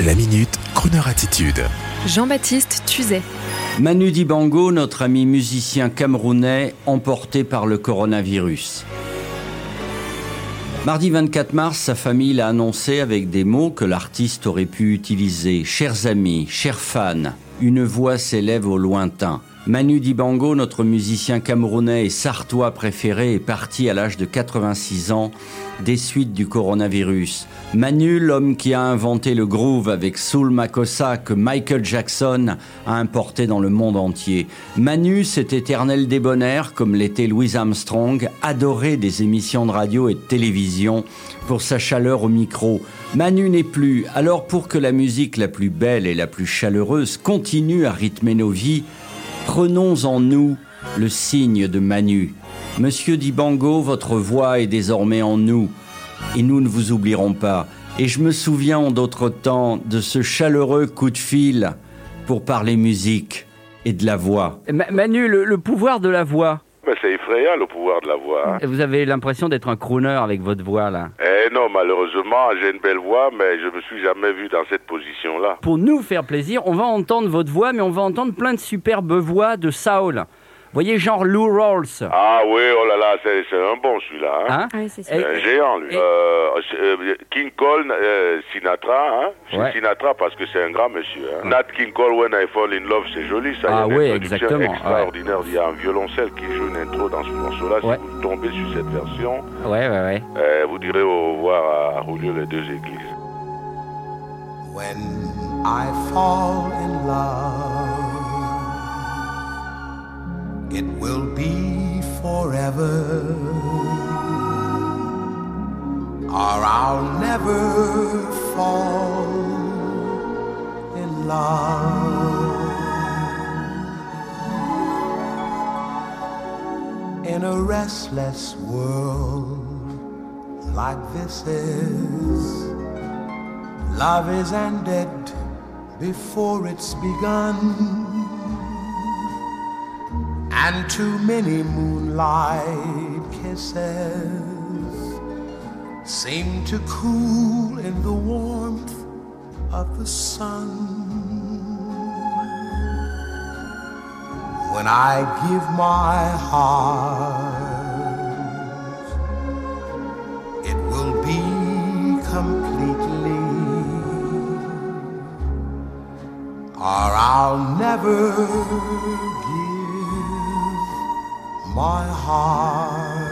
La minute, Kroneur attitude. Jean-Baptiste Tuzet. Manu Dibango, notre ami musicien camerounais, emporté par le coronavirus. Mardi 24 mars, sa famille l'a annoncé avec des mots que l'artiste aurait pu utiliser. Chers amis, chers fans, une voix s'élève au lointain. Manu Dibango, notre musicien camerounais et sartois préféré, est parti à l'âge de 86 ans des suites du coronavirus. Manu, l'homme qui a inventé le groove avec Soul Makossa que Michael Jackson a importé dans le monde entier. Manu, cet éternel débonnaire, comme l'était Louis Armstrong, adoré des émissions de radio et de télévision pour sa chaleur au micro. Manu n'est plus, alors pour que la musique la plus belle et la plus chaleureuse continue à rythmer nos vies, Prenons en nous le signe de Manu. Monsieur Dibango, votre voix est désormais en nous, et nous ne vous oublierons pas. Et je me souviens en d'autres temps de ce chaleureux coup de fil pour parler musique et de la voix. Manu, le pouvoir de la voix c'est effrayant le pouvoir de la voix. Hein. Vous avez l'impression d'être un crooner avec votre voix là Eh non, malheureusement, j'ai une belle voix, mais je me suis jamais vu dans cette position-là. Pour nous faire plaisir, on va entendre votre voix, mais on va entendre plein de superbes voix de Saul voyez, genre Lou Rawls. Ah oui, oh là là, c'est un bon celui-là. Hein? hein? C'est un géant, lui. Euh, euh, King Cole, euh, Sinatra, hein? C'est Sinatra parce que c'est un grand monsieur. Hein? Nat King Cole, When I Fall in Love, c'est joli, ça. Ah oui, exactement. extraordinaire. Il y a un violoncelle qui joue une intro dans ce morceau-là. Si vous tombez sur cette version, ouais, ouais, ouais. vous direz au revoir à Julio les deux églises. When I fall in love or I'll never fall in love. In a restless world like this is, love is ended before it's begun and too many moonlight kisses seem to cool in the warmth of the sun. When I give my heart, it will be completely, or I'll never give my heart.